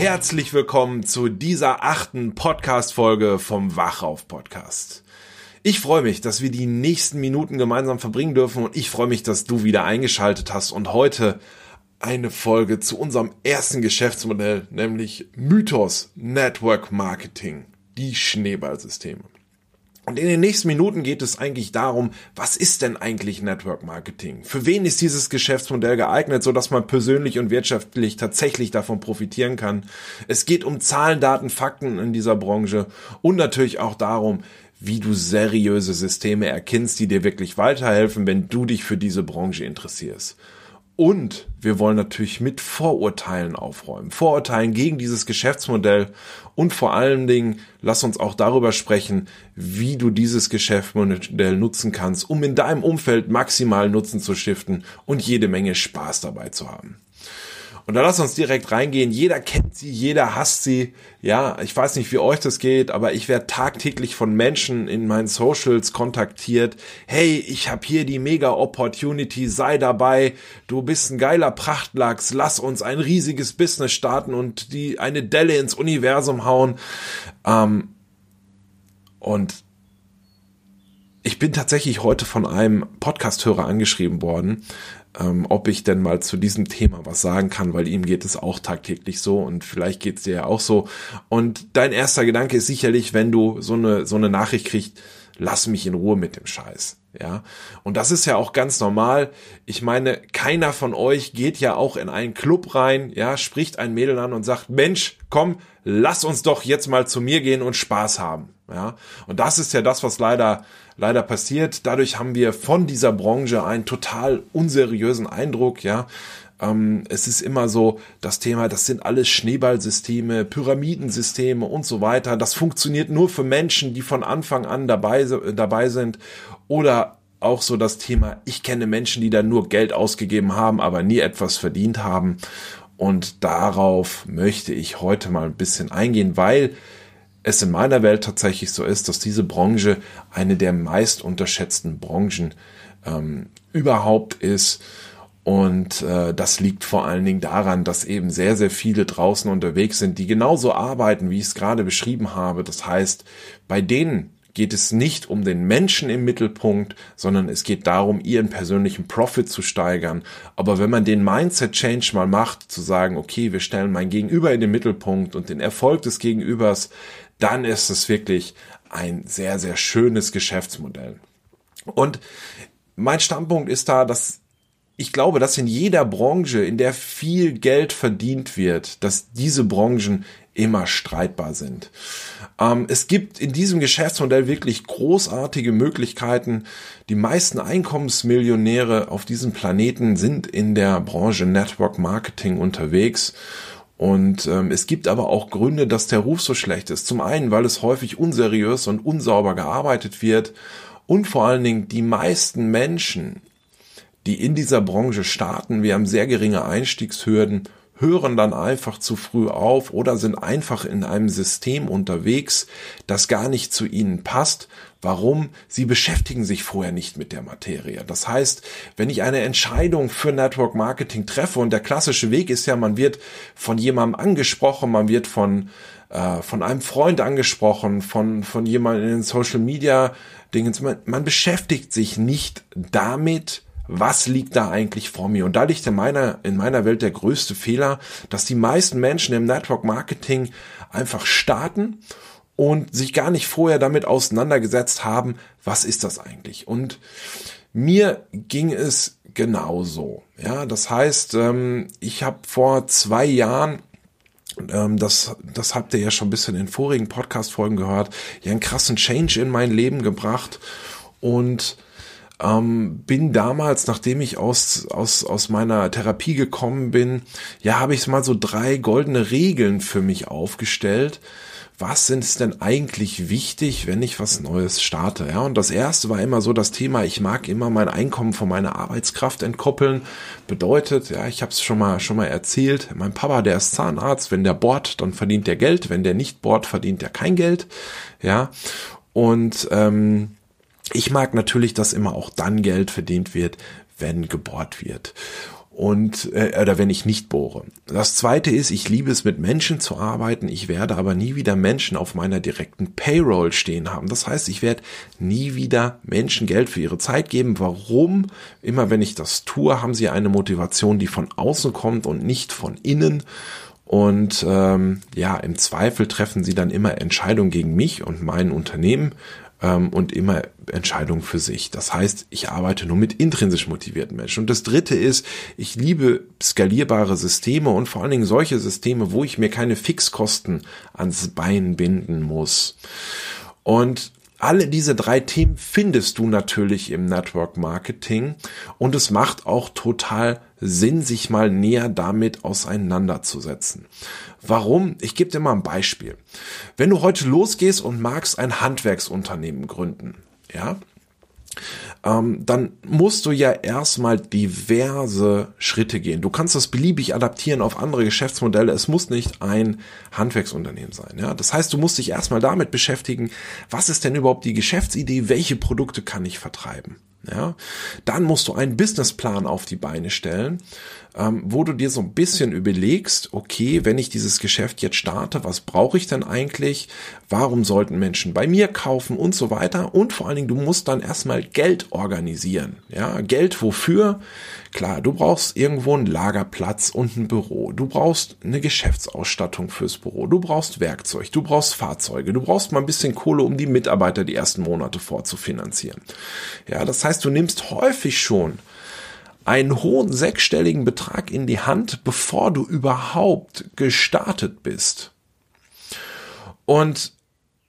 Herzlich willkommen zu dieser achten Podcast-Folge vom Wachauf Podcast. Ich freue mich, dass wir die nächsten Minuten gemeinsam verbringen dürfen und ich freue mich, dass du wieder eingeschaltet hast und heute eine Folge zu unserem ersten Geschäftsmodell, nämlich Mythos Network Marketing, die Schneeballsysteme. Und in den nächsten Minuten geht es eigentlich darum, was ist denn eigentlich Network Marketing? Für wen ist dieses Geschäftsmodell geeignet, so dass man persönlich und wirtschaftlich tatsächlich davon profitieren kann? Es geht um Zahlen, Daten, Fakten in dieser Branche und natürlich auch darum, wie du seriöse Systeme erkennst, die dir wirklich weiterhelfen, wenn du dich für diese Branche interessierst. Und wir wollen natürlich mit Vorurteilen aufräumen. Vorurteilen gegen dieses Geschäftsmodell. Und vor allen Dingen, lass uns auch darüber sprechen, wie du dieses Geschäftsmodell nutzen kannst, um in deinem Umfeld maximal Nutzen zu stiften und jede Menge Spaß dabei zu haben. Und da lass uns direkt reingehen. Jeder kennt sie, jeder hasst sie. Ja, ich weiß nicht, wie euch das geht, aber ich werde tagtäglich von Menschen in meinen Socials kontaktiert. Hey, ich habe hier die mega Opportunity, sei dabei. Du bist ein geiler Prachtlachs. Lass uns ein riesiges Business starten und die eine Delle ins Universum hauen. Ähm, und ich bin tatsächlich heute von einem Podcasthörer angeschrieben worden, ähm, ob ich denn mal zu diesem Thema was sagen kann, weil ihm geht es auch tagtäglich so und vielleicht geht es dir ja auch so. Und dein erster Gedanke ist sicherlich, wenn du so eine, so eine Nachricht kriegst, lass mich in Ruhe mit dem Scheiß. Ja, und das ist ja auch ganz normal. Ich meine, keiner von euch geht ja auch in einen Club rein, ja, spricht ein Mädel an und sagt, Mensch, komm, lass uns doch jetzt mal zu mir gehen und Spaß haben. Ja, und das ist ja das, was leider, leider passiert. Dadurch haben wir von dieser Branche einen total unseriösen Eindruck, ja. Ähm, es ist immer so das Thema, das sind alles Schneeballsysteme, Pyramidensysteme und so weiter. Das funktioniert nur für Menschen, die von Anfang an dabei, dabei sind oder auch so das Thema, ich kenne Menschen, die da nur Geld ausgegeben haben, aber nie etwas verdient haben. Und darauf möchte ich heute mal ein bisschen eingehen, weil es in meiner Welt tatsächlich so ist, dass diese Branche eine der meist unterschätzten Branchen ähm, überhaupt ist. Und äh, das liegt vor allen Dingen daran, dass eben sehr, sehr viele draußen unterwegs sind, die genauso arbeiten, wie ich es gerade beschrieben habe. Das heißt, bei denen geht es nicht um den Menschen im Mittelpunkt, sondern es geht darum, ihren persönlichen Profit zu steigern. Aber wenn man den Mindset Change mal macht, zu sagen, okay, wir stellen mein Gegenüber in den Mittelpunkt und den Erfolg des Gegenübers, dann ist es wirklich ein sehr, sehr schönes Geschäftsmodell. Und mein Standpunkt ist da, dass ich glaube, dass in jeder Branche, in der viel Geld verdient wird, dass diese Branchen immer streitbar sind. Ähm, es gibt in diesem Geschäftsmodell wirklich großartige Möglichkeiten. Die meisten Einkommensmillionäre auf diesem Planeten sind in der Branche Network Marketing unterwegs. Und ähm, es gibt aber auch Gründe, dass der Ruf so schlecht ist. Zum einen, weil es häufig unseriös und unsauber gearbeitet wird und vor allen Dingen die meisten Menschen, die in dieser Branche starten, wir haben sehr geringe Einstiegshürden, hören dann einfach zu früh auf oder sind einfach in einem System unterwegs, das gar nicht zu ihnen passt. Warum? Sie beschäftigen sich vorher nicht mit der Materie. Das heißt, wenn ich eine Entscheidung für Network Marketing treffe und der klassische Weg ist ja, man wird von jemandem angesprochen, man wird von äh, von einem Freund angesprochen, von von jemandem in den Social Media Dingen, man, man beschäftigt sich nicht damit, was liegt da eigentlich vor mir? Und da liegt in meiner, in meiner Welt der größte Fehler, dass die meisten Menschen im Network Marketing einfach starten und sich gar nicht vorher damit auseinandergesetzt haben, was ist das eigentlich? Und mir ging es genauso. Ja, das heißt, ähm, ich habe vor zwei Jahren ähm, das, das habt ihr ja schon ein bisschen in vorigen Podcast-Folgen gehört, ja einen krassen Change in mein Leben gebracht und ähm, bin damals, nachdem ich aus, aus, aus meiner Therapie gekommen bin, ja, habe ich mal so drei goldene Regeln für mich aufgestellt, was es denn eigentlich wichtig, wenn ich was Neues starte? Ja, und das erste war immer so das Thema, ich mag immer mein Einkommen von meiner Arbeitskraft entkoppeln. Bedeutet, ja, ich habe es schon mal schon mal erzählt, mein Papa, der ist Zahnarzt, wenn der bohrt, dann verdient der Geld, wenn der nicht bohrt, verdient er kein Geld. Ja, und ähm, ich mag natürlich, dass immer auch dann Geld verdient wird, wenn gebohrt wird und äh, oder wenn ich nicht bohre. Das zweite ist, ich liebe es mit Menschen zu arbeiten. Ich werde aber nie wieder Menschen auf meiner direkten Payroll stehen haben. Das heißt, ich werde nie wieder Menschen Geld für ihre Zeit geben. Warum? Immer wenn ich das tue, haben sie eine Motivation, die von außen kommt und nicht von innen. Und ähm, ja, im Zweifel treffen sie dann immer Entscheidungen gegen mich und mein Unternehmen ähm, und immer Entscheidungen für sich. Das heißt, ich arbeite nur mit intrinsisch motivierten Menschen. Und das dritte ist, ich liebe skalierbare Systeme und vor allen Dingen solche Systeme, wo ich mir keine Fixkosten ans Bein binden muss. Und alle diese drei Themen findest du natürlich im Network Marketing und es macht auch total Sinn, sich mal näher damit auseinanderzusetzen. Warum? Ich gebe dir mal ein Beispiel. Wenn du heute losgehst und magst ein Handwerksunternehmen gründen, ja, ähm, dann musst du ja erstmal diverse Schritte gehen. Du kannst das beliebig adaptieren auf andere Geschäftsmodelle. Es muss nicht ein Handwerksunternehmen sein. Ja? Das heißt, du musst dich erstmal damit beschäftigen, was ist denn überhaupt die Geschäftsidee, welche Produkte kann ich vertreiben. Ja, dann musst du einen Businessplan auf die Beine stellen, ähm, wo du dir so ein bisschen überlegst, okay, wenn ich dieses Geschäft jetzt starte, was brauche ich denn eigentlich? Warum sollten Menschen bei mir kaufen und so weiter? Und vor allen Dingen, du musst dann erstmal Geld organisieren. Ja, Geld wofür? Klar, du brauchst irgendwo einen Lagerplatz und ein Büro. Du brauchst eine Geschäftsausstattung fürs Büro. Du brauchst Werkzeug. Du brauchst Fahrzeuge. Du brauchst mal ein bisschen Kohle, um die Mitarbeiter die ersten Monate vorzufinanzieren. Ja, das heißt, du nimmst häufig schon einen hohen sechsstelligen Betrag in die Hand, bevor du überhaupt gestartet bist. Und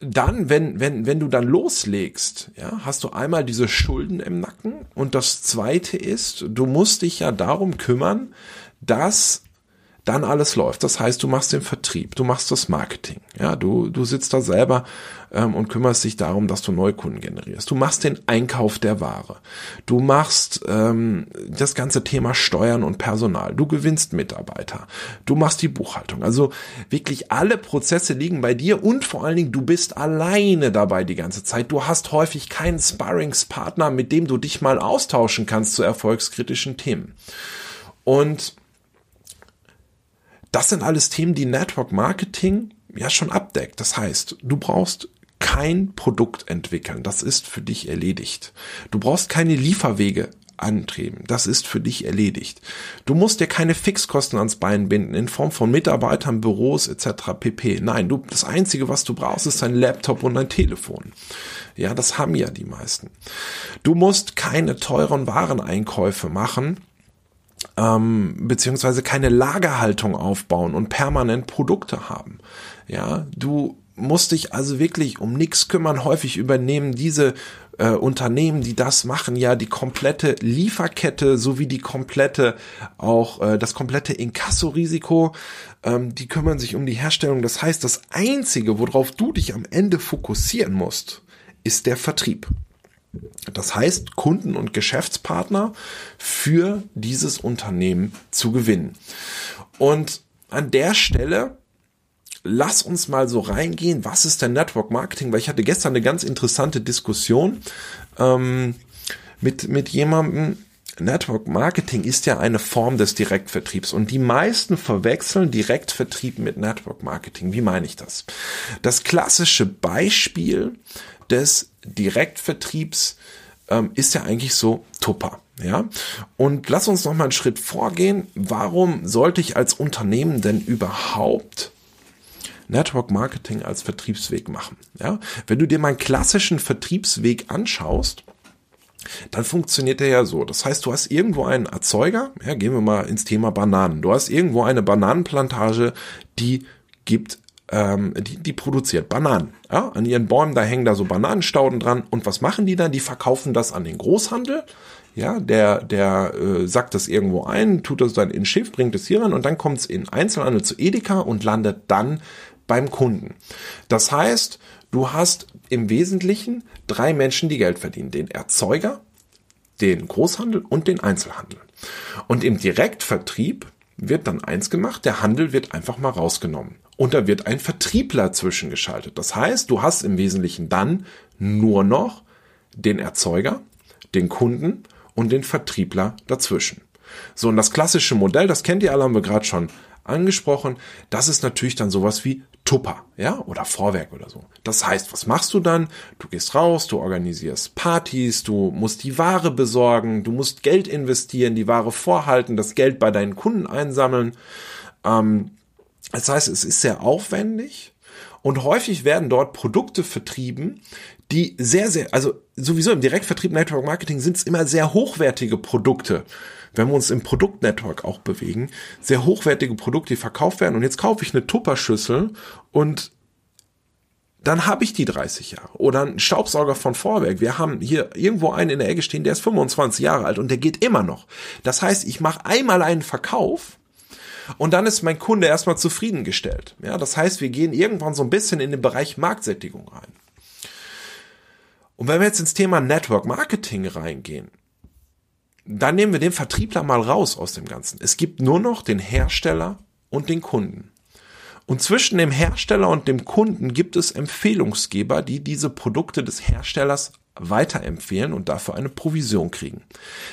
dann, wenn, wenn, wenn du dann loslegst, ja, hast du einmal diese Schulden im Nacken und das zweite ist, du musst dich ja darum kümmern, dass dann alles läuft. Das heißt, du machst den Vertrieb, du machst das Marketing, ja, du, du sitzt da selber ähm, und kümmerst dich darum, dass du Neukunden generierst. Du machst den Einkauf der Ware, du machst ähm, das ganze Thema Steuern und Personal, du gewinnst Mitarbeiter, du machst die Buchhaltung. Also wirklich alle Prozesse liegen bei dir und vor allen Dingen, du bist alleine dabei die ganze Zeit. Du hast häufig keinen Sparringspartner, mit dem du dich mal austauschen kannst zu erfolgskritischen Themen. Und das sind alles Themen, die Network Marketing ja schon abdeckt. Das heißt, du brauchst kein Produkt entwickeln. Das ist für dich erledigt. Du brauchst keine Lieferwege antreten. Das ist für dich erledigt. Du musst dir keine Fixkosten ans Bein binden in Form von Mitarbeitern, Büros etc. pp. Nein, du, das einzige, was du brauchst, ist ein Laptop und ein Telefon. Ja, das haben ja die meisten. Du musst keine teuren Wareneinkäufe machen ähm, beziehungsweise keine Lagerhaltung aufbauen und permanent Produkte haben. Ja, du musst dich also wirklich um nichts kümmern. Häufig übernehmen diese äh, Unternehmen, die das machen, ja die komplette Lieferkette sowie die komplette auch äh, das komplette Inkasso-Risiko. Ähm, die kümmern sich um die Herstellung. Das heißt, das einzige, worauf du dich am Ende fokussieren musst, ist der Vertrieb. Das heißt, Kunden und Geschäftspartner für dieses Unternehmen zu gewinnen. Und an der Stelle lass uns mal so reingehen, was ist denn Network Marketing? Weil ich hatte gestern eine ganz interessante Diskussion ähm, mit, mit jemandem. Network Marketing ist ja eine Form des Direktvertriebs und die meisten verwechseln Direktvertrieb mit Network Marketing. Wie meine ich das? Das klassische Beispiel des Direktvertriebs ähm, ist ja eigentlich so Tupper. Ja, und lass uns noch mal einen Schritt vorgehen. Warum sollte ich als Unternehmen denn überhaupt Network Marketing als Vertriebsweg machen. Ja, wenn du dir meinen klassischen Vertriebsweg anschaust, dann funktioniert der ja so. Das heißt, du hast irgendwo einen Erzeuger, ja, gehen wir mal ins Thema Bananen. Du hast irgendwo eine Bananenplantage, die gibt, ähm, die, die produziert Bananen. Ja, an ihren Bäumen, da hängen da so Bananenstauden dran. Und was machen die dann? Die verkaufen das an den Großhandel. Ja, der, der äh, sackt das irgendwo ein, tut das dann in Schiff, bringt es hier ran und dann kommt es in Einzelhandel zu Edeka und landet dann beim Kunden. Das heißt, du hast im Wesentlichen drei Menschen, die Geld verdienen. Den Erzeuger, den Großhandel und den Einzelhandel. Und im Direktvertrieb wird dann eins gemacht, der Handel wird einfach mal rausgenommen. Und da wird ein Vertriebler zwischengeschaltet. Das heißt, du hast im Wesentlichen dann nur noch den Erzeuger, den Kunden und den Vertriebler dazwischen. So, und das klassische Modell, das kennt ihr alle, haben wir gerade schon angesprochen, das ist natürlich dann sowas wie Tupper, ja, oder Vorwerk oder so. Das heißt, was machst du dann? Du gehst raus, du organisierst Partys, du musst die Ware besorgen, du musst Geld investieren, die Ware vorhalten, das Geld bei deinen Kunden einsammeln. Ähm, das heißt, es ist sehr aufwendig und häufig werden dort Produkte vertrieben, die sehr, sehr, also sowieso im Direktvertrieb Network Marketing sind es immer sehr hochwertige Produkte wenn wir uns im Produktnetwork auch bewegen, sehr hochwertige Produkte, die verkauft werden. Und jetzt kaufe ich eine Tupperschüssel und dann habe ich die 30 Jahre. Oder ein Staubsauger von Vorwerk. Wir haben hier irgendwo einen in der Ecke stehen, der ist 25 Jahre alt und der geht immer noch. Das heißt, ich mache einmal einen Verkauf und dann ist mein Kunde erstmal zufriedengestellt. Ja, das heißt, wir gehen irgendwann so ein bisschen in den Bereich Marktsättigung rein. Und wenn wir jetzt ins Thema Network Marketing reingehen, dann nehmen wir den Vertriebler mal raus aus dem Ganzen. Es gibt nur noch den Hersteller und den Kunden. Und zwischen dem Hersteller und dem Kunden gibt es Empfehlungsgeber, die diese Produkte des Herstellers weiterempfehlen und dafür eine Provision kriegen.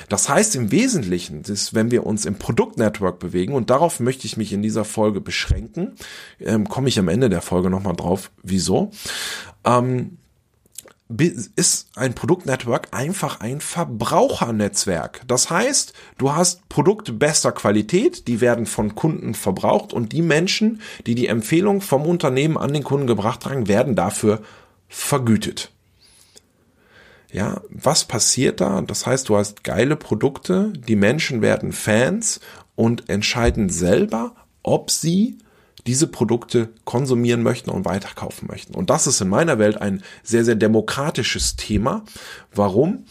Das heißt im Wesentlichen, dass wenn wir uns im Produktnetwork bewegen, und darauf möchte ich mich in dieser Folge beschränken, ähm, komme ich am Ende der Folge nochmal drauf, wieso, ähm, ist ein Produktnetwork einfach ein Verbrauchernetzwerk. Das heißt, du hast Produkte bester Qualität, die werden von Kunden verbraucht und die Menschen, die die Empfehlung vom Unternehmen an den Kunden gebracht haben, werden dafür vergütet. Ja, was passiert da? Das heißt, du hast geile Produkte, die Menschen werden Fans und entscheiden selber, ob sie diese Produkte konsumieren möchten und weiterkaufen möchten. Und das ist in meiner Welt ein sehr, sehr demokratisches Thema. Warum?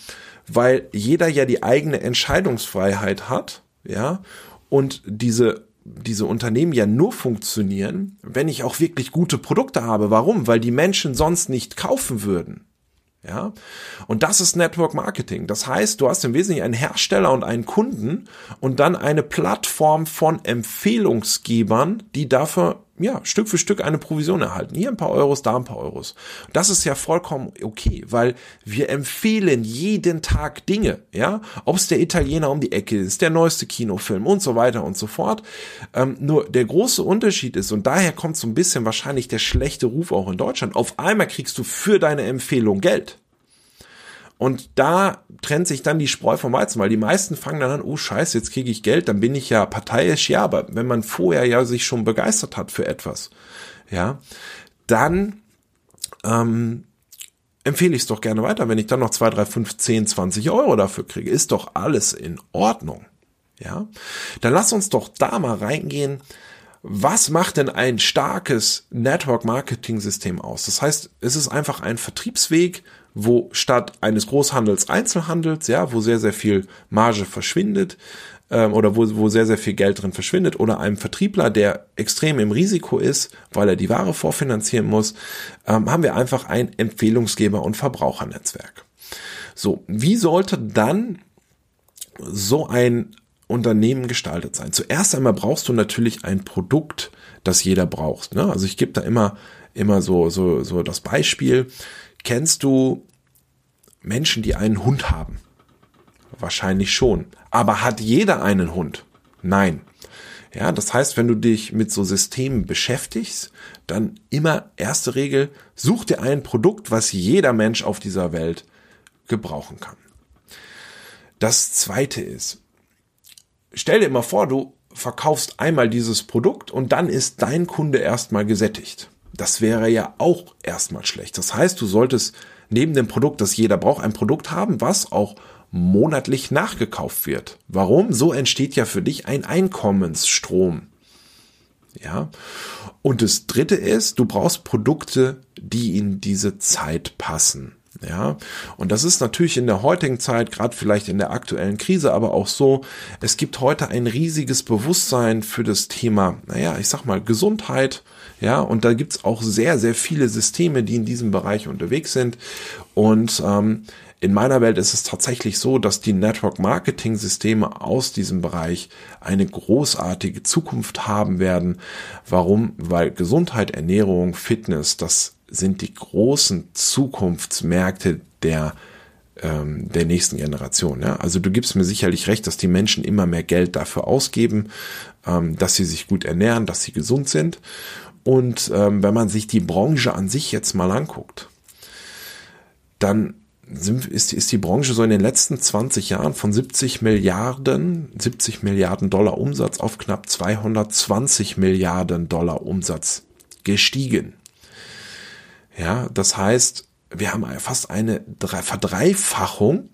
Weil jeder ja die eigene Entscheidungsfreiheit hat, ja, und diese diese Unternehmen ja nur funktionieren, wenn ich auch wirklich gute Produkte habe. Warum? Weil die Menschen sonst nicht kaufen würden. Ja, und das ist Network Marketing. Das heißt, du hast im Wesentlichen einen Hersteller und einen Kunden und dann eine Plattform von Empfehlungsgebern, die dafür ja, Stück für Stück eine Provision erhalten. Hier ein paar Euros, da ein paar Euros. Das ist ja vollkommen okay, weil wir empfehlen jeden Tag Dinge, ja. Ob es der Italiener um die Ecke ist, der neueste Kinofilm und so weiter und so fort. Ähm, nur der große Unterschied ist, und daher kommt so ein bisschen wahrscheinlich der schlechte Ruf auch in Deutschland, auf einmal kriegst du für deine Empfehlung Geld. Und da trennt sich dann die Spreu vom Weizen, weil die meisten fangen dann an, oh scheiße, jetzt kriege ich Geld, dann bin ich ja parteiisch, ja, aber wenn man vorher ja sich schon begeistert hat für etwas, ja, dann ähm, empfehle ich es doch gerne weiter, wenn ich dann noch zwei, drei, fünf, zehn, zwanzig Euro dafür kriege, ist doch alles in Ordnung. Ja, dann lass uns doch da mal reingehen. Was macht denn ein starkes Network Marketing System aus? Das heißt, es ist einfach ein Vertriebsweg, wo statt eines Großhandels Einzelhandels, ja, wo sehr, sehr viel Marge verschwindet, ähm, oder wo, wo sehr, sehr viel Geld drin verschwindet, oder einem Vertriebler, der extrem im Risiko ist, weil er die Ware vorfinanzieren muss, ähm, haben wir einfach ein Empfehlungsgeber- und Verbrauchernetzwerk. So, wie sollte dann so ein Unternehmen gestaltet sein? Zuerst einmal brauchst du natürlich ein Produkt, das jeder braucht. Ne? Also ich gebe da immer immer so so so das Beispiel. Kennst du Menschen, die einen Hund haben? Wahrscheinlich schon. Aber hat jeder einen Hund? Nein. Ja, das heißt, wenn du dich mit so Systemen beschäftigst, dann immer erste Regel, such dir ein Produkt, was jeder Mensch auf dieser Welt gebrauchen kann. Das zweite ist, stell dir mal vor, du verkaufst einmal dieses Produkt und dann ist dein Kunde erstmal gesättigt. Das wäre ja auch erstmal schlecht. Das heißt, du solltest neben dem Produkt, das jeder braucht, ein Produkt haben, was auch monatlich nachgekauft wird. Warum? So entsteht ja für dich ein Einkommensstrom. Ja. Und das dritte ist, du brauchst Produkte, die in diese Zeit passen. Ja, und das ist natürlich in der heutigen Zeit, gerade vielleicht in der aktuellen Krise, aber auch so, es gibt heute ein riesiges Bewusstsein für das Thema, naja, ich sag mal, Gesundheit, ja, und da gibt's auch sehr, sehr viele Systeme, die in diesem Bereich unterwegs sind. Und ähm, in meiner Welt ist es tatsächlich so, dass die Network Marketing Systeme aus diesem Bereich eine großartige Zukunft haben werden. Warum? Weil Gesundheit, Ernährung, Fitness, das sind die großen Zukunftsmärkte der ähm, der nächsten Generation. Ja? Also du gibst mir sicherlich recht, dass die Menschen immer mehr Geld dafür ausgeben, ähm, dass sie sich gut ernähren, dass sie gesund sind. Und ähm, wenn man sich die Branche an sich jetzt mal anguckt, dann sind, ist, ist die Branche so in den letzten 20 Jahren von 70 Milliarden, 70 Milliarden Dollar Umsatz auf knapp 220 Milliarden Dollar Umsatz gestiegen. Ja, das heißt, wir haben fast eine Verdreifachung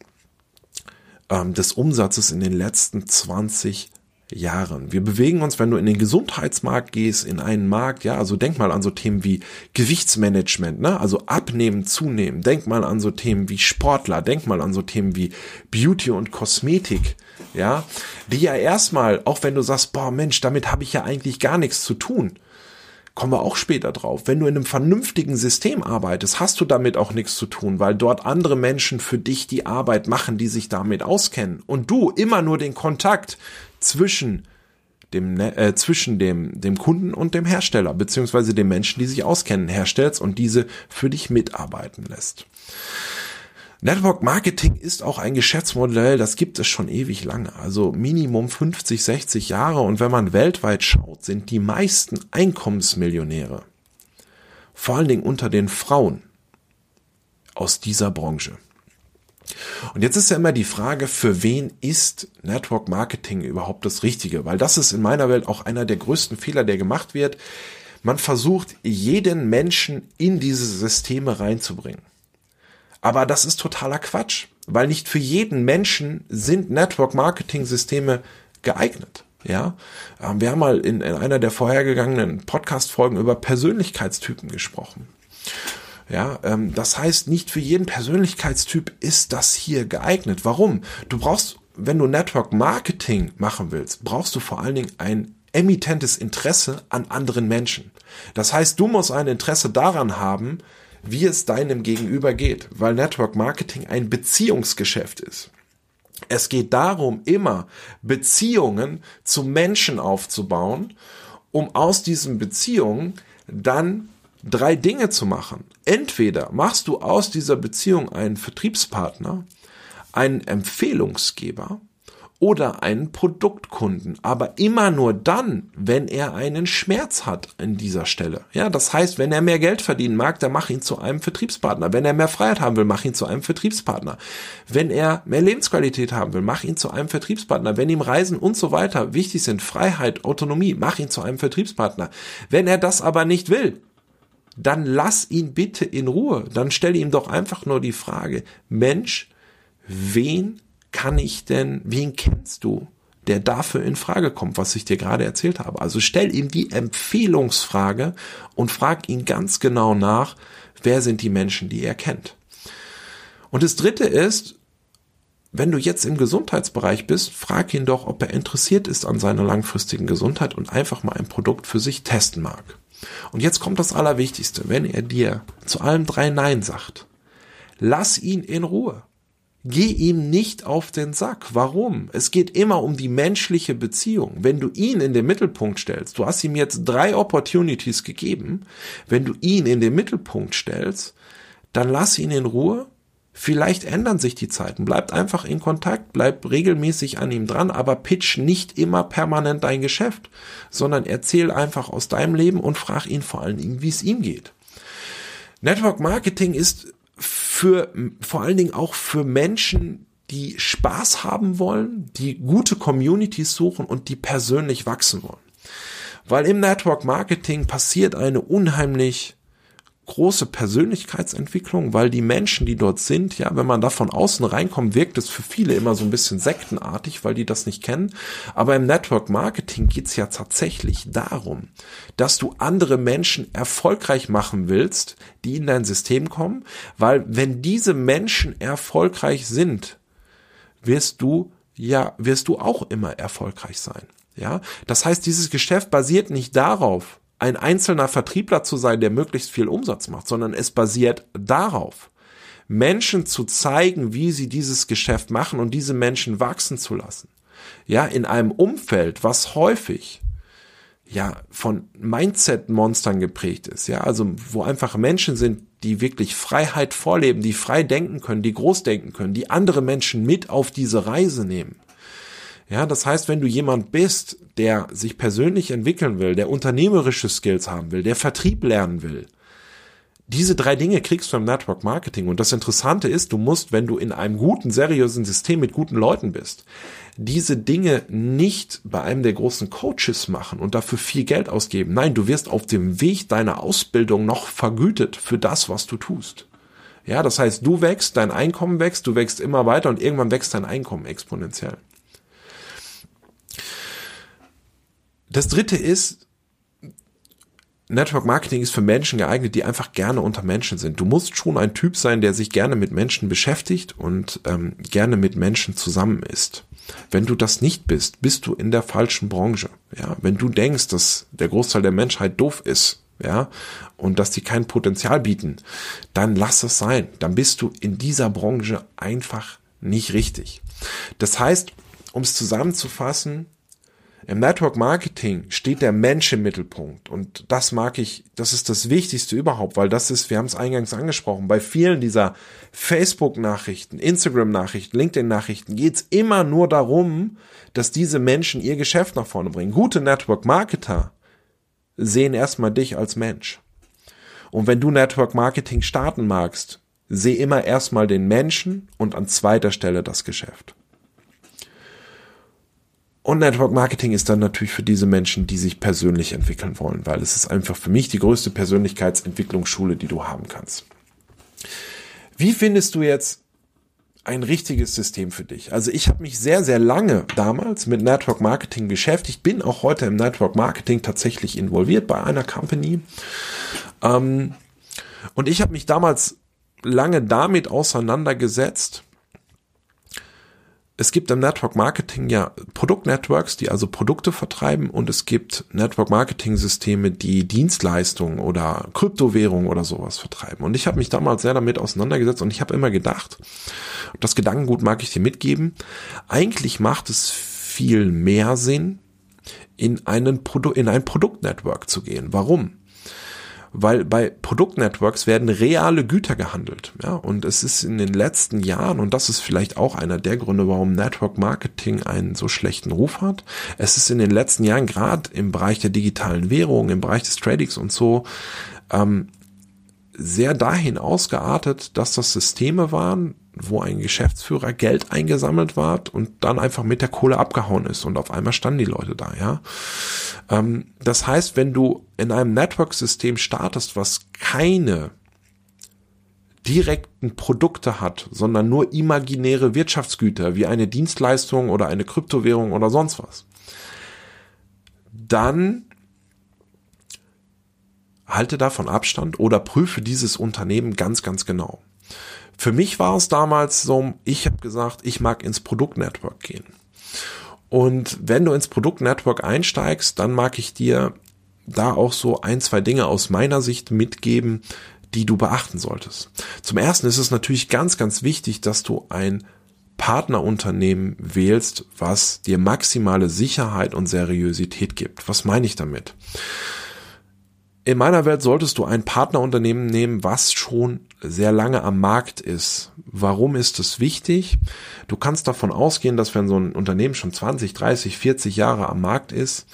ähm, des Umsatzes in den letzten 20 Jahren. Wir bewegen uns, wenn du in den Gesundheitsmarkt gehst, in einen Markt, ja, also denk mal an so Themen wie Gewichtsmanagement, ne, also abnehmen, zunehmen. Denk mal an so Themen wie Sportler, denk mal an so Themen wie Beauty und Kosmetik, ja, die ja erstmal, auch wenn du sagst, boah, Mensch, damit habe ich ja eigentlich gar nichts zu tun, kommen wir auch später drauf. Wenn du in einem vernünftigen System arbeitest, hast du damit auch nichts zu tun, weil dort andere Menschen für dich die Arbeit machen, die sich damit auskennen. Und du immer nur den Kontakt zwischen dem, ne, äh, zwischen dem, dem Kunden und dem Hersteller, beziehungsweise den Menschen, die sich auskennen, herstellst und diese für dich mitarbeiten lässt. Network Marketing ist auch ein Geschäftsmodell, das gibt es schon ewig lange, also Minimum 50, 60 Jahre und wenn man weltweit schaut, sind die meisten Einkommensmillionäre, vor allen Dingen unter den Frauen, aus dieser Branche. Und jetzt ist ja immer die Frage, für wen ist Network Marketing überhaupt das Richtige? Weil das ist in meiner Welt auch einer der größten Fehler, der gemacht wird. Man versucht, jeden Menschen in diese Systeme reinzubringen. Aber das ist totaler Quatsch, weil nicht für jeden Menschen sind Network Marketing Systeme geeignet. Ja, ähm, wir haben mal in, in einer der vorhergegangenen Podcast-Folgen über Persönlichkeitstypen gesprochen. Ja, ähm, das heißt, nicht für jeden Persönlichkeitstyp ist das hier geeignet. Warum? Du brauchst, wenn du Network Marketing machen willst, brauchst du vor allen Dingen ein emittentes Interesse an anderen Menschen. Das heißt, du musst ein Interesse daran haben, wie es deinem Gegenüber geht, weil Network Marketing ein Beziehungsgeschäft ist. Es geht darum, immer Beziehungen zu Menschen aufzubauen, um aus diesen Beziehungen dann drei Dinge zu machen. Entweder machst du aus dieser Beziehung einen Vertriebspartner, einen Empfehlungsgeber oder einen Produktkunden, aber immer nur dann, wenn er einen Schmerz hat an dieser Stelle. Ja, das heißt, wenn er mehr Geld verdienen mag, dann mach ihn zu einem Vertriebspartner. Wenn er mehr Freiheit haben will, mach ihn zu einem Vertriebspartner. Wenn er mehr Lebensqualität haben will, mach ihn zu einem Vertriebspartner. Wenn ihm Reisen und so weiter wichtig sind, Freiheit, Autonomie, mach ihn zu einem Vertriebspartner. Wenn er das aber nicht will, dann lass ihn bitte in Ruhe. Dann stell ihm doch einfach nur die Frage, Mensch, wen kann ich denn, wen kennst du, der dafür in Frage kommt, was ich dir gerade erzählt habe? Also stell ihm die Empfehlungsfrage und frag ihn ganz genau nach, wer sind die Menschen, die er kennt. Und das dritte ist, wenn du jetzt im Gesundheitsbereich bist, frag ihn doch, ob er interessiert ist an seiner langfristigen Gesundheit und einfach mal ein Produkt für sich testen mag. Und jetzt kommt das Allerwichtigste, wenn er dir zu allem drei Nein sagt, lass ihn in Ruhe. Geh ihm nicht auf den Sack. Warum? Es geht immer um die menschliche Beziehung. Wenn du ihn in den Mittelpunkt stellst, du hast ihm jetzt drei Opportunities gegeben, wenn du ihn in den Mittelpunkt stellst, dann lass ihn in Ruhe. Vielleicht ändern sich die Zeiten. Bleibt einfach in Kontakt, bleib regelmäßig an ihm dran, aber pitch nicht immer permanent dein Geschäft, sondern erzähl einfach aus deinem Leben und frag ihn vor allen Dingen, wie es ihm geht. Network Marketing ist für vor allen Dingen auch für Menschen, die Spaß haben wollen, die gute Communities suchen und die persönlich wachsen wollen. Weil im Network Marketing passiert eine unheimlich große Persönlichkeitsentwicklung, weil die Menschen, die dort sind, ja, wenn man da von außen reinkommt, wirkt es für viele immer so ein bisschen sektenartig, weil die das nicht kennen. Aber im Network Marketing geht's ja tatsächlich darum, dass du andere Menschen erfolgreich machen willst, die in dein System kommen, weil wenn diese Menschen erfolgreich sind, wirst du ja, wirst du auch immer erfolgreich sein. Ja, das heißt, dieses Geschäft basiert nicht darauf, ein einzelner Vertriebler zu sein, der möglichst viel Umsatz macht, sondern es basiert darauf, Menschen zu zeigen, wie sie dieses Geschäft machen und diese Menschen wachsen zu lassen. Ja, in einem Umfeld, was häufig ja von Mindset-Monstern geprägt ist, ja, also wo einfach Menschen sind, die wirklich Freiheit vorleben, die frei denken können, die groß denken können, die andere Menschen mit auf diese Reise nehmen. Ja, das heißt, wenn du jemand bist, der sich persönlich entwickeln will, der unternehmerische Skills haben will, der Vertrieb lernen will, diese drei Dinge kriegst du im Network Marketing. Und das Interessante ist, du musst, wenn du in einem guten, seriösen System mit guten Leuten bist, diese Dinge nicht bei einem der großen Coaches machen und dafür viel Geld ausgeben. Nein, du wirst auf dem Weg deiner Ausbildung noch vergütet für das, was du tust. Ja, das heißt, du wächst, dein Einkommen wächst, du wächst immer weiter und irgendwann wächst dein Einkommen exponentiell. Das dritte ist, Network Marketing ist für Menschen geeignet, die einfach gerne unter Menschen sind. Du musst schon ein Typ sein, der sich gerne mit Menschen beschäftigt und ähm, gerne mit Menschen zusammen ist. Wenn du das nicht bist, bist du in der falschen Branche. Ja, wenn du denkst, dass der Großteil der Menschheit doof ist, ja, und dass die kein Potenzial bieten, dann lass es sein. Dann bist du in dieser Branche einfach nicht richtig. Das heißt, um es zusammenzufassen, im Network Marketing steht der Mensch im Mittelpunkt und das mag ich, das ist das Wichtigste überhaupt, weil das ist, wir haben es eingangs angesprochen, bei vielen dieser Facebook-Nachrichten, Instagram-Nachrichten, LinkedIn-Nachrichten geht es immer nur darum, dass diese Menschen ihr Geschäft nach vorne bringen. Gute Network-Marketer sehen erstmal dich als Mensch. Und wenn du Network Marketing starten magst, seh immer erstmal den Menschen und an zweiter Stelle das Geschäft. Und Network Marketing ist dann natürlich für diese Menschen, die sich persönlich entwickeln wollen, weil es ist einfach für mich die größte Persönlichkeitsentwicklungsschule, die du haben kannst. Wie findest du jetzt ein richtiges System für dich? Also ich habe mich sehr, sehr lange damals mit Network Marketing beschäftigt, bin auch heute im Network Marketing tatsächlich involviert bei einer Company. Ähm, und ich habe mich damals lange damit auseinandergesetzt, es gibt im Network Marketing ja Produktnetworks, die also Produkte vertreiben und es gibt Network Marketing Systeme, die Dienstleistungen oder Kryptowährungen oder sowas vertreiben. Und ich habe mich damals sehr damit auseinandergesetzt und ich habe immer gedacht, das Gedankengut mag ich dir mitgeben, eigentlich macht es viel mehr Sinn, in, einen Produ in ein Produktnetwork zu gehen. Warum? Weil bei Produktnetworks werden reale Güter gehandelt. Ja, und es ist in den letzten Jahren, und das ist vielleicht auch einer der Gründe, warum Network Marketing einen so schlechten Ruf hat. Es ist in den letzten Jahren gerade im Bereich der digitalen Währung, im Bereich des Tradings und so, ähm, sehr dahin ausgeartet, dass das Systeme waren, wo ein Geschäftsführer Geld eingesammelt war und dann einfach mit der Kohle abgehauen ist und auf einmal standen die Leute da, ja. Ähm, das heißt, wenn du in einem Network-System startest, was keine direkten Produkte hat, sondern nur imaginäre Wirtschaftsgüter wie eine Dienstleistung oder eine Kryptowährung oder sonst was, dann halte davon Abstand oder prüfe dieses Unternehmen ganz, ganz genau. Für mich war es damals so, ich habe gesagt, ich mag ins Produktnetwork gehen. Und wenn du ins Produktnetwork einsteigst, dann mag ich dir da auch so ein, zwei Dinge aus meiner Sicht mitgeben, die du beachten solltest. Zum ersten ist es natürlich ganz, ganz wichtig, dass du ein Partnerunternehmen wählst, was dir maximale Sicherheit und Seriosität gibt. Was meine ich damit? In meiner Welt solltest du ein Partnerunternehmen nehmen, was schon sehr lange am Markt ist. Warum ist es wichtig? Du kannst davon ausgehen, dass wenn so ein Unternehmen schon 20, 30, 40 Jahre am Markt ist,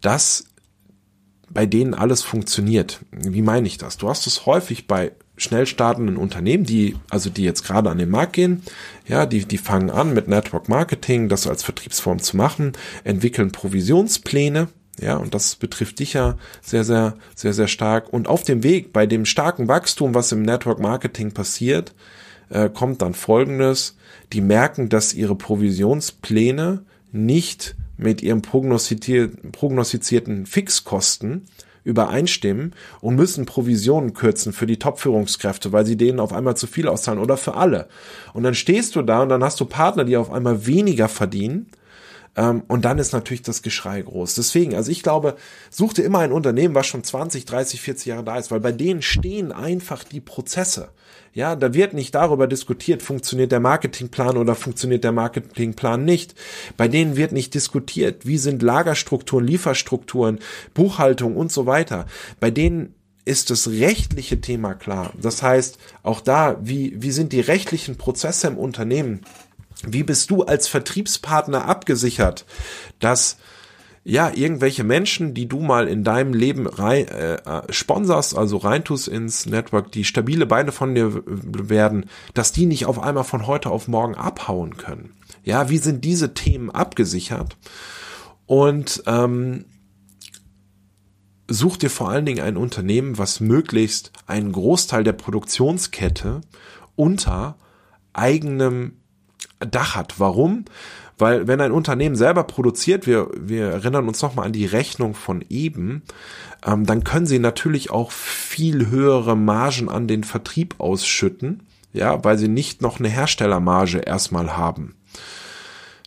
dass bei denen alles funktioniert. Wie meine ich das? Du hast es häufig bei schnell startenden Unternehmen, die, also die jetzt gerade an den Markt gehen, ja, die, die fangen an mit Network Marketing, das als Vertriebsform zu machen, entwickeln Provisionspläne, Ja, und das betrifft dich ja sehr, sehr, sehr, sehr stark. Und auf dem Weg, bei dem starken Wachstum, was im Network Marketing passiert, äh, kommt dann Folgendes. Die merken, dass ihre Provisionspläne nicht mit ihren prognostizierten Fixkosten übereinstimmen und müssen Provisionen kürzen für die Top-Führungskräfte, weil sie denen auf einmal zu viel auszahlen oder für alle. Und dann stehst du da und dann hast du Partner, die auf einmal weniger verdienen ähm, und dann ist natürlich das Geschrei groß. Deswegen, also ich glaube, such dir immer ein Unternehmen, was schon 20, 30, 40 Jahre da ist, weil bei denen stehen einfach die Prozesse. Ja, da wird nicht darüber diskutiert, funktioniert der Marketingplan oder funktioniert der Marketingplan nicht. Bei denen wird nicht diskutiert, wie sind Lagerstrukturen, Lieferstrukturen, Buchhaltung und so weiter. Bei denen ist das rechtliche Thema klar. Das heißt, auch da, wie, wie sind die rechtlichen Prozesse im Unternehmen? Wie bist du als Vertriebspartner abgesichert, dass ja, irgendwelche Menschen, die du mal in deinem Leben rein, äh, äh, sponsorst, also reintust ins Network, die stabile Beine von dir werden, dass die nicht auf einmal von heute auf morgen abhauen können. Ja, wie sind diese Themen abgesichert? Und ähm, such dir vor allen Dingen ein Unternehmen, was möglichst einen Großteil der Produktionskette unter eigenem Dach hat. Warum? Weil wenn ein Unternehmen selber produziert, wir, wir erinnern uns nochmal an die Rechnung von eben, ähm, dann können sie natürlich auch viel höhere Margen an den Vertrieb ausschütten, ja, weil sie nicht noch eine Herstellermarge erstmal haben.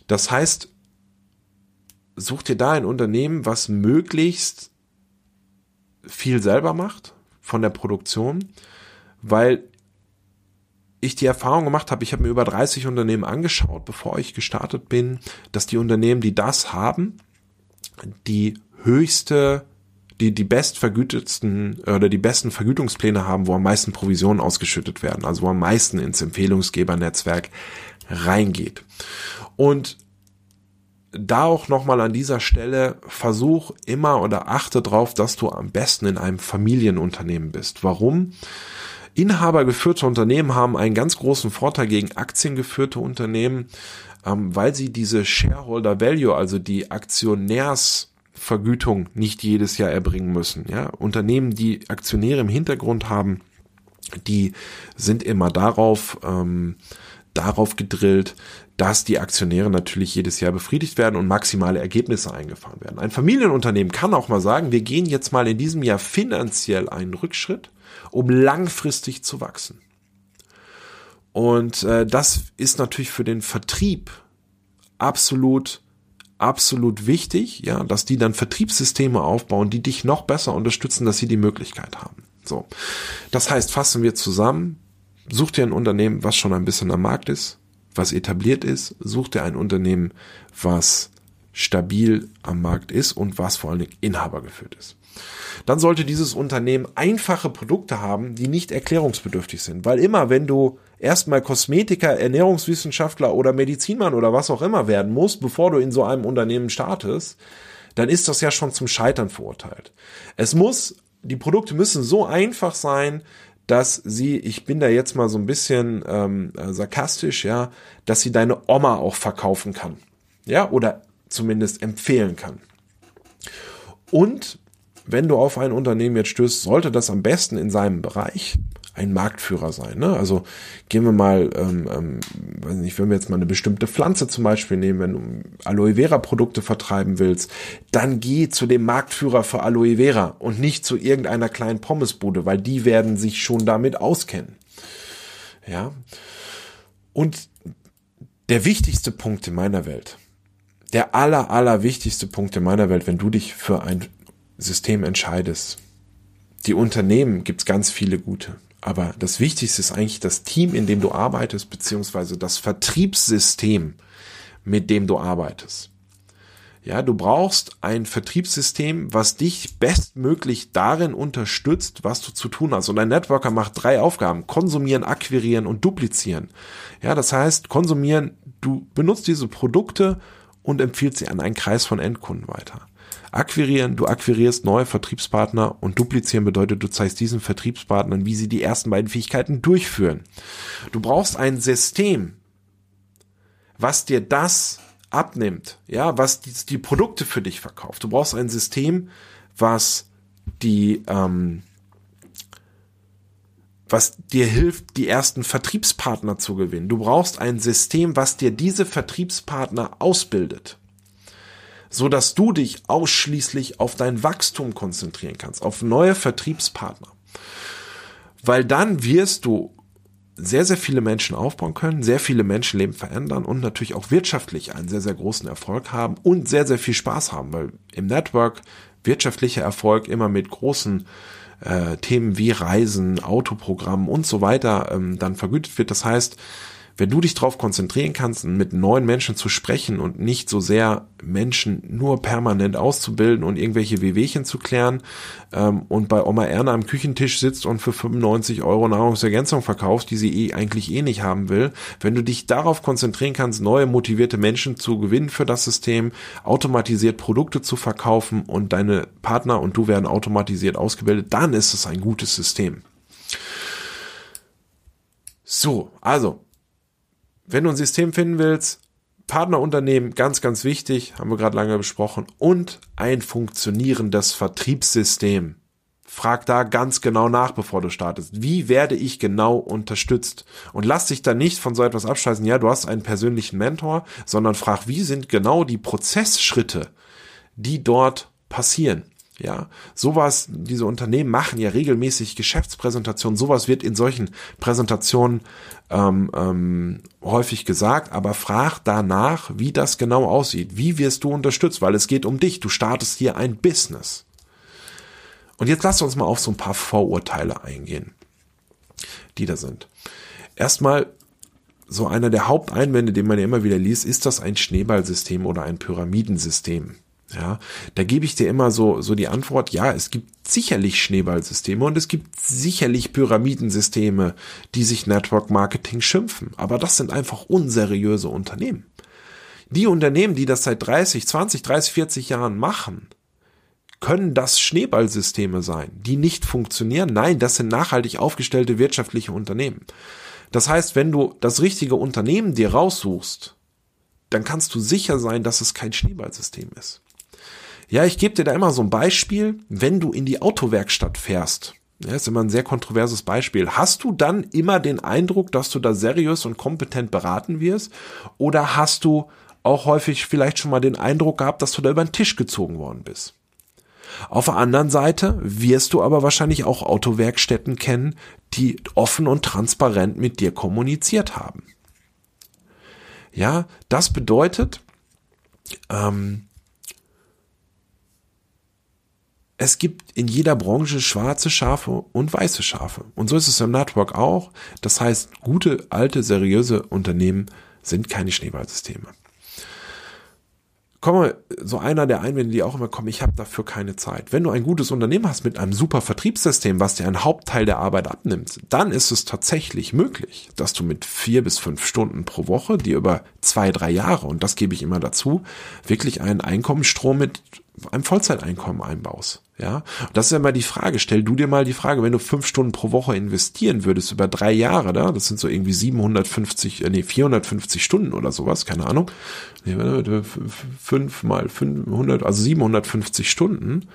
Das heißt, such dir da ein Unternehmen, was möglichst viel selber macht von der Produktion, weil ich die Erfahrung gemacht habe, ich habe mir über 30 Unternehmen angeschaut, bevor ich gestartet bin, dass die Unternehmen, die das haben, die höchste, die die bestvergütetsten oder die besten Vergütungspläne haben, wo am meisten Provisionen ausgeschüttet werden, also wo am meisten ins Empfehlungsgebernetzwerk reingeht. Und da auch nochmal an dieser Stelle versuch immer oder achte drauf, dass du am besten in einem Familienunternehmen bist. Warum? Inhabergeführte Unternehmen haben einen ganz großen Vorteil gegen aktiengeführte Unternehmen, ähm, weil sie diese Shareholder Value, also die Aktionärsvergütung nicht jedes Jahr erbringen müssen. Ja, Unternehmen, die Aktionäre im Hintergrund haben, die sind immer darauf, ähm, darauf gedrillt, dass die Aktionäre natürlich jedes Jahr befriedigt werden und maximale Ergebnisse eingefahren werden. Ein Familienunternehmen kann auch mal sagen, wir gehen jetzt mal in diesem Jahr finanziell einen Rückschritt um langfristig zu wachsen. Und äh, das ist natürlich für den Vertrieb absolut absolut wichtig, ja, dass die dann Vertriebssysteme aufbauen, die dich noch besser unterstützen, dass sie die Möglichkeit haben. So. Das heißt, fassen wir zusammen, such dir ein Unternehmen, was schon ein bisschen am Markt ist, was etabliert ist, such dir ein Unternehmen, was stabil am Markt ist und was vor allen Dingen Inhaber geführt ist dann sollte dieses Unternehmen einfache Produkte haben, die nicht erklärungsbedürftig sind. Weil immer, wenn du erstmal Kosmetiker, Ernährungswissenschaftler oder Medizinmann oder was auch immer werden musst, bevor du in so einem Unternehmen startest, dann ist das ja schon zum Scheitern verurteilt. Es muss, die Produkte müssen so einfach sein, dass sie, ich bin da jetzt mal so ein bisschen ähm, äh, sarkastisch, ja, dass sie deine Oma auch verkaufen kann. Ja, oder zumindest empfehlen kann. Und wenn du auf ein Unternehmen jetzt stößt, sollte das am besten in seinem Bereich ein Marktführer sein. Ne? Also gehen wir mal, ähm, ähm, weiß nicht, wenn wir jetzt mal eine bestimmte Pflanze zum Beispiel nehmen, wenn du Aloe Vera Produkte vertreiben willst, dann geh zu dem Marktführer für Aloe Vera und nicht zu irgendeiner kleinen Pommesbude, weil die werden sich schon damit auskennen. Ja. Und der wichtigste Punkt in meiner Welt, der aller, aller wichtigste Punkt in meiner Welt, wenn du dich für ein System entscheidest. Die Unternehmen gibt's ganz viele gute. Aber das Wichtigste ist eigentlich das Team, in dem du arbeitest, beziehungsweise das Vertriebssystem, mit dem du arbeitest. Ja, du brauchst ein Vertriebssystem, was dich bestmöglich darin unterstützt, was du zu tun hast. Und ein Networker macht drei Aufgaben. Konsumieren, akquirieren und duplizieren. Ja, das heißt, konsumieren, du benutzt diese Produkte und empfiehlst sie an einen Kreis von Endkunden weiter. Akquirieren, du akquirierst neue Vertriebspartner und duplizieren bedeutet, du zeigst diesen Vertriebspartnern, wie sie die ersten beiden Fähigkeiten durchführen. Du brauchst ein System, was dir das abnimmt, ja, was die, die Produkte für dich verkauft. Du brauchst ein System, was die, ähm, was dir hilft, die ersten Vertriebspartner zu gewinnen. Du brauchst ein System, was dir diese Vertriebspartner ausbildet, so dass du dich ausschließlich auf dein Wachstum konzentrieren kannst, auf neue Vertriebspartner. Weil dann wirst du sehr, sehr viele Menschen aufbauen können, sehr viele Menschenleben verändern und natürlich auch wirtschaftlich einen sehr, sehr großen Erfolg haben und sehr, sehr viel Spaß haben, weil im Network wirtschaftlicher Erfolg immer mit großen äh, Themen wie Reisen, Autoprogramm und so weiter ähm, dann vergütet wird. Das heißt, wenn du dich darauf konzentrieren kannst, mit neuen Menschen zu sprechen und nicht so sehr Menschen nur permanent auszubilden und irgendwelche Wehwehchen zu klären ähm, und bei Oma Erna am Küchentisch sitzt und für 95 Euro Nahrungsergänzung verkauft, die sie eh, eigentlich eh nicht haben will, wenn du dich darauf konzentrieren kannst, neue motivierte Menschen zu gewinnen für das System, automatisiert Produkte zu verkaufen und deine Partner und du werden automatisiert ausgebildet, dann ist es ein gutes System. So, also wenn du ein System finden willst, Partnerunternehmen, ganz, ganz wichtig, haben wir gerade lange besprochen, und ein funktionierendes Vertriebssystem. Frag da ganz genau nach, bevor du startest. Wie werde ich genau unterstützt? Und lass dich da nicht von so etwas abscheißen, ja, du hast einen persönlichen Mentor, sondern frag, wie sind genau die Prozessschritte, die dort passieren? Ja, sowas, diese Unternehmen machen ja regelmäßig Geschäftspräsentationen. Sowas wird in solchen Präsentationen ähm, ähm, häufig gesagt, aber frag danach, wie das genau aussieht. Wie wirst du unterstützt? Weil es geht um dich. Du startest hier ein Business. Und jetzt lass uns mal auf so ein paar Vorurteile eingehen, die da sind. Erstmal so einer der Haupteinwände, den man ja immer wieder liest, ist das ein Schneeballsystem oder ein Pyramidensystem? Ja, da gebe ich dir immer so, so die Antwort, ja, es gibt sicherlich Schneeballsysteme und es gibt sicherlich Pyramidensysteme, die sich Network Marketing schimpfen. Aber das sind einfach unseriöse Unternehmen. Die Unternehmen, die das seit 30, 20, 30, 40 Jahren machen, können das Schneeballsysteme sein, die nicht funktionieren? Nein, das sind nachhaltig aufgestellte wirtschaftliche Unternehmen. Das heißt, wenn du das richtige Unternehmen dir raussuchst, dann kannst du sicher sein, dass es kein Schneeballsystem ist. Ja, ich gebe dir da immer so ein Beispiel, wenn du in die Autowerkstatt fährst. Ja, ist immer ein sehr kontroverses Beispiel. Hast du dann immer den Eindruck, dass du da seriös und kompetent beraten wirst? Oder hast du auch häufig vielleicht schon mal den Eindruck gehabt, dass du da über den Tisch gezogen worden bist? Auf der anderen Seite wirst du aber wahrscheinlich auch Autowerkstätten kennen, die offen und transparent mit dir kommuniziert haben. Ja, das bedeutet, ähm, es gibt in jeder Branche schwarze Schafe und weiße Schafe. Und so ist es im Network auch. Das heißt, gute, alte, seriöse Unternehmen sind keine Schneeballsysteme. Komme so einer der Einwände, die auch immer kommen, ich habe dafür keine Zeit. Wenn du ein gutes Unternehmen hast mit einem super Vertriebssystem, was dir einen Hauptteil der Arbeit abnimmt, dann ist es tatsächlich möglich, dass du mit vier bis fünf Stunden pro Woche dir über zwei, drei Jahre, und das gebe ich immer dazu, wirklich einen Einkommensstrom mit einem Vollzeiteinkommen einbaust. Ja, und das ist ja mal die Frage. Stell du dir mal die Frage, wenn du fünf Stunden pro Woche investieren würdest über drei Jahre, da, das sind so irgendwie 750, äh, nee, 450 Stunden oder sowas, keine Ahnung. Fünf mal 500, also 750 Stunden.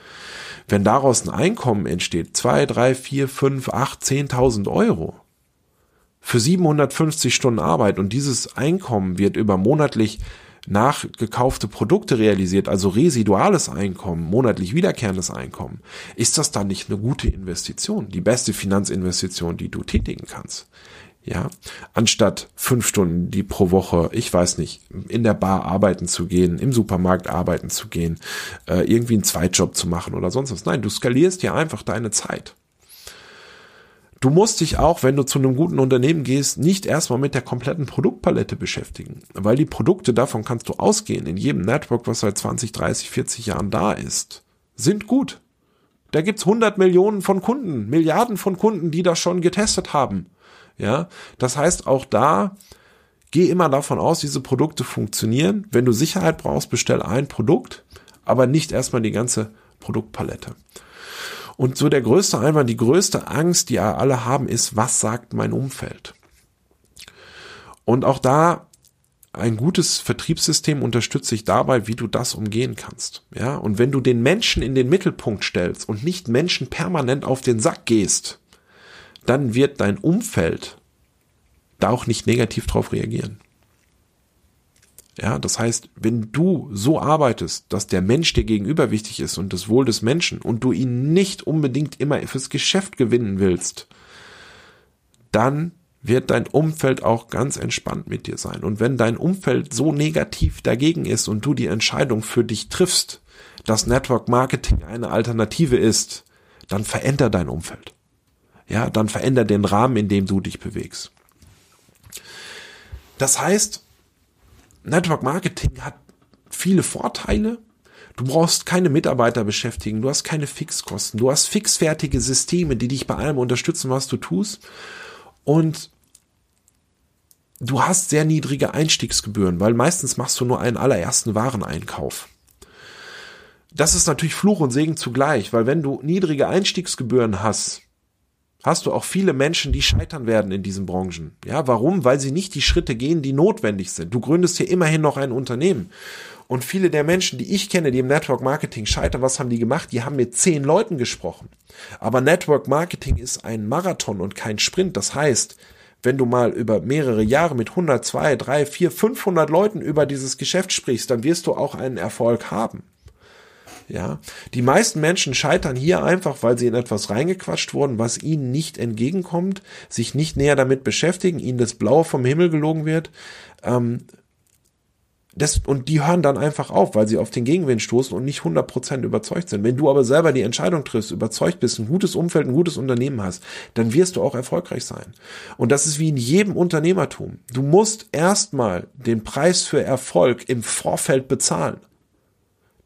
Wenn daraus ein Einkommen entsteht, zwei, drei, vier, fünf, acht, zehntausend Euro für 750 Stunden Arbeit und dieses Einkommen wird über monatlich nachgekaufte Produkte realisiert, also residuales Einkommen, monatlich wiederkehrendes Einkommen, ist das dann nicht eine gute Investition, die beste Finanzinvestition, die du tätigen kannst? Ja, anstatt fünf Stunden die pro Woche, ich weiß nicht, in der Bar arbeiten zu gehen, im Supermarkt arbeiten zu gehen, äh, irgendwie einen Zweitjob zu machen oder sonst was. Nein, du skalierst ja einfach deine Zeit. Du musst dich auch, wenn du zu einem guten Unternehmen gehst, nicht erstmal mit der kompletten Produktpalette beschäftigen, weil die Produkte, davon kannst du ausgehen, in jedem Network, was seit 20, 30, 40 Jahren da ist, sind gut. Da gibt's 100 Millionen von Kunden, Milliarden von Kunden, die das schon getestet haben. Ja, das heißt, auch da geh immer davon aus, diese Produkte funktionieren. Wenn du Sicherheit brauchst, bestell ein Produkt, aber nicht erstmal die ganze Produktpalette. Und so der größte Einwand, die größte Angst, die alle haben, ist, was sagt mein Umfeld? Und auch da ein gutes Vertriebssystem unterstützt dich dabei, wie du das umgehen kannst. Ja, und wenn du den Menschen in den Mittelpunkt stellst und nicht Menschen permanent auf den Sack gehst, dann wird dein Umfeld da auch nicht negativ drauf reagieren. Ja, das heißt, wenn du so arbeitest, dass der Mensch dir gegenüber wichtig ist und das Wohl des Menschen und du ihn nicht unbedingt immer fürs Geschäft gewinnen willst, dann wird dein Umfeld auch ganz entspannt mit dir sein. Und wenn dein Umfeld so negativ dagegen ist und du die Entscheidung für dich triffst, dass Network Marketing eine Alternative ist, dann veränder dein Umfeld. Ja, dann veränder den Rahmen, in dem du dich bewegst. Das heißt, Network Marketing hat viele Vorteile. Du brauchst keine Mitarbeiter beschäftigen, du hast keine Fixkosten, du hast fixfertige Systeme, die dich bei allem unterstützen, was du tust. Und du hast sehr niedrige Einstiegsgebühren, weil meistens machst du nur einen allerersten Wareneinkauf. Das ist natürlich Fluch und Segen zugleich, weil wenn du niedrige Einstiegsgebühren hast, hast du auch viele Menschen, die scheitern werden in diesen Branchen. Ja, warum? Weil sie nicht die Schritte gehen, die notwendig sind. Du gründest hier immerhin noch ein Unternehmen. Und viele der Menschen, die ich kenne, die im Network Marketing scheitern, was haben die gemacht? Die haben mit zehn Leuten gesprochen. Aber Network Marketing ist ein Marathon und kein Sprint. Das heißt, wenn du mal über mehrere Jahre mit 100, 2, 3, 4, 500 Leuten über dieses Geschäft sprichst, dann wirst du auch einen Erfolg haben. Ja, die meisten Menschen scheitern hier einfach, weil sie in etwas reingequatscht wurden, was ihnen nicht entgegenkommt, sich nicht näher damit beschäftigen, ihnen das Blaue vom Himmel gelogen wird. Ähm, das, und die hören dann einfach auf, weil sie auf den Gegenwind stoßen und nicht 100% überzeugt sind. Wenn du aber selber die Entscheidung triffst, überzeugt bist, ein gutes Umfeld, ein gutes Unternehmen hast, dann wirst du auch erfolgreich sein. Und das ist wie in jedem Unternehmertum. Du musst erstmal den Preis für Erfolg im Vorfeld bezahlen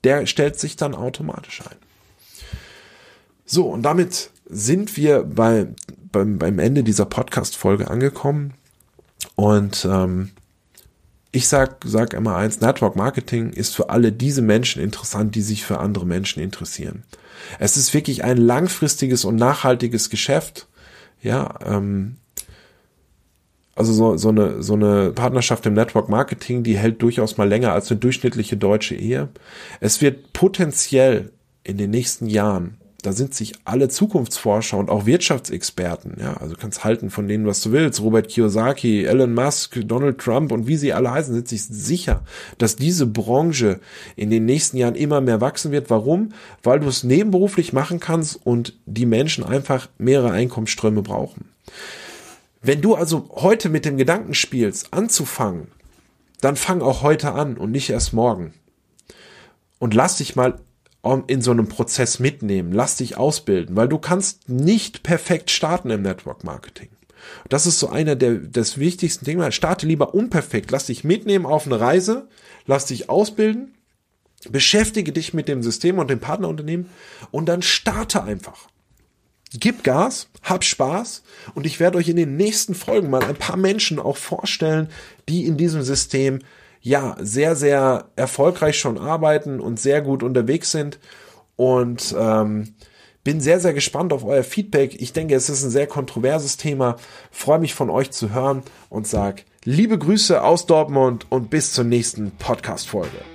der stellt sich dann automatisch ein. So, und damit sind wir bei, beim, beim Ende dieser Podcast-Folge angekommen. Und ähm, ich sag, sag immer eins, Network Marketing ist für alle diese Menschen interessant, die sich für andere Menschen interessieren. Es ist wirklich ein langfristiges und nachhaltiges Geschäft. Ja, ähm, also so, so, eine, so eine Partnerschaft im Network Marketing, die hält durchaus mal länger als eine durchschnittliche deutsche Ehe. Es wird potenziell in den nächsten Jahren, da sind sich alle Zukunftsforscher und auch Wirtschaftsexperten, ja, also kannst halten von denen, was du willst, Robert Kiyosaki, Elon Musk, Donald Trump und wie sie alle heißen, sind sich sicher, dass diese Branche in den nächsten Jahren immer mehr wachsen wird. Warum? Weil du es nebenberuflich machen kannst und die Menschen einfach mehrere Einkommensströme brauchen. Wenn du also heute mit dem Gedanken spielst, anzufangen, dann fang auch heute an und nicht erst morgen. Und lass dich mal in so einem Prozess mitnehmen, lass dich ausbilden, weil du kannst nicht perfekt starten im Network Marketing. Das ist so einer der des wichtigsten Dinge. Starte lieber unperfekt, lass dich mitnehmen auf eine Reise, lass dich ausbilden, beschäftige dich mit dem System und dem Partnerunternehmen und dann starte einfach. Gib Gas, hab Spaß und ich werde euch in den nächsten Folgen mal ein paar Menschen auch vorstellen, die in diesem System ja sehr, sehr erfolgreich schon arbeiten und sehr gut unterwegs sind und ähm, bin sehr, sehr gespannt auf euer Feedback. Ich denke, es ist ein sehr kontroverses Thema. Freue mich von euch zu hören und sag liebe Grüße aus Dortmund und bis zur nächsten Podcast-Folge.